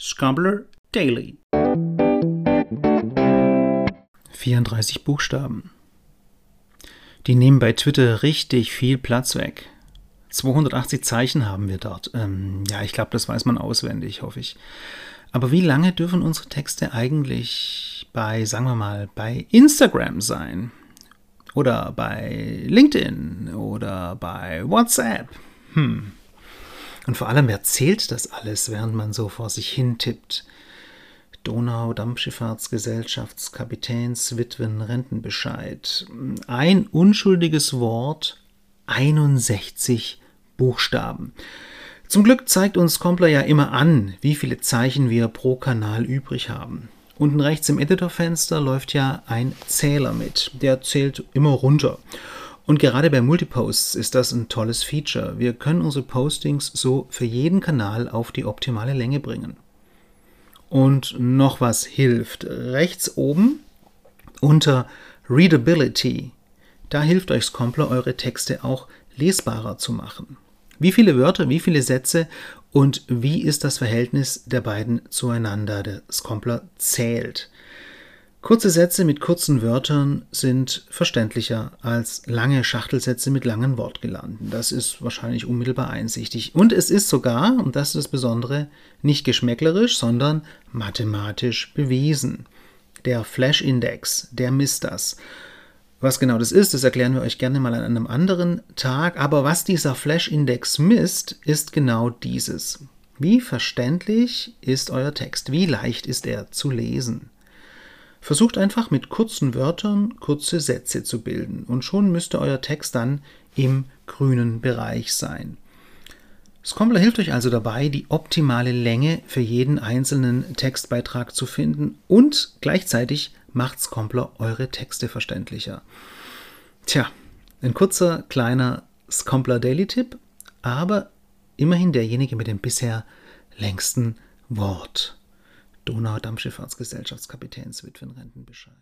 Scumbler Daily. 34 Buchstaben. Die nehmen bei Twitter richtig viel Platz weg. 280 Zeichen haben wir dort. Ähm, ja, ich glaube, das weiß man auswendig, hoffe ich. Aber wie lange dürfen unsere Texte eigentlich bei, sagen wir mal, bei Instagram sein? Oder bei LinkedIn oder bei WhatsApp? Hm. Und vor allem, wer zählt das alles, während man so vor sich hin tippt? Donau, Dampfschifffahrtsgesellschaftskapitäns, Witwen, Rentenbescheid. Ein unschuldiges Wort, 61 Buchstaben. Zum Glück zeigt uns Compler ja immer an, wie viele Zeichen wir pro Kanal übrig haben. Unten rechts im Editorfenster läuft ja ein Zähler mit. Der zählt immer runter. Und gerade bei Multiposts ist das ein tolles Feature. Wir können unsere Postings so für jeden Kanal auf die optimale Länge bringen. Und noch was hilft. Rechts oben unter Readability, da hilft euch Scompler, eure Texte auch lesbarer zu machen. Wie viele Wörter, wie viele Sätze und wie ist das Verhältnis der beiden zueinander? Der Scompler zählt. Kurze Sätze mit kurzen Wörtern sind verständlicher als lange Schachtelsätze mit langen Wortgelanden. Das ist wahrscheinlich unmittelbar einsichtig. Und es ist sogar, und das ist das Besondere, nicht geschmäcklerisch, sondern mathematisch bewiesen. Der Flash-Index, der misst das. Was genau das ist, das erklären wir euch gerne mal an einem anderen Tag. Aber was dieser Flash-Index misst, ist genau dieses. Wie verständlich ist euer Text? Wie leicht ist er zu lesen? Versucht einfach mit kurzen Wörtern kurze Sätze zu bilden und schon müsste euer Text dann im grünen Bereich sein. Scombler hilft euch also dabei, die optimale Länge für jeden einzelnen Textbeitrag zu finden und gleichzeitig macht Scombler eure Texte verständlicher. Tja, ein kurzer, kleiner Scombler Daily Tipp, aber immerhin derjenige mit dem bisher längsten Wort. Donau-Dampfschifffahrtsgesellschaftskapitäns Witwenrentenbescheid.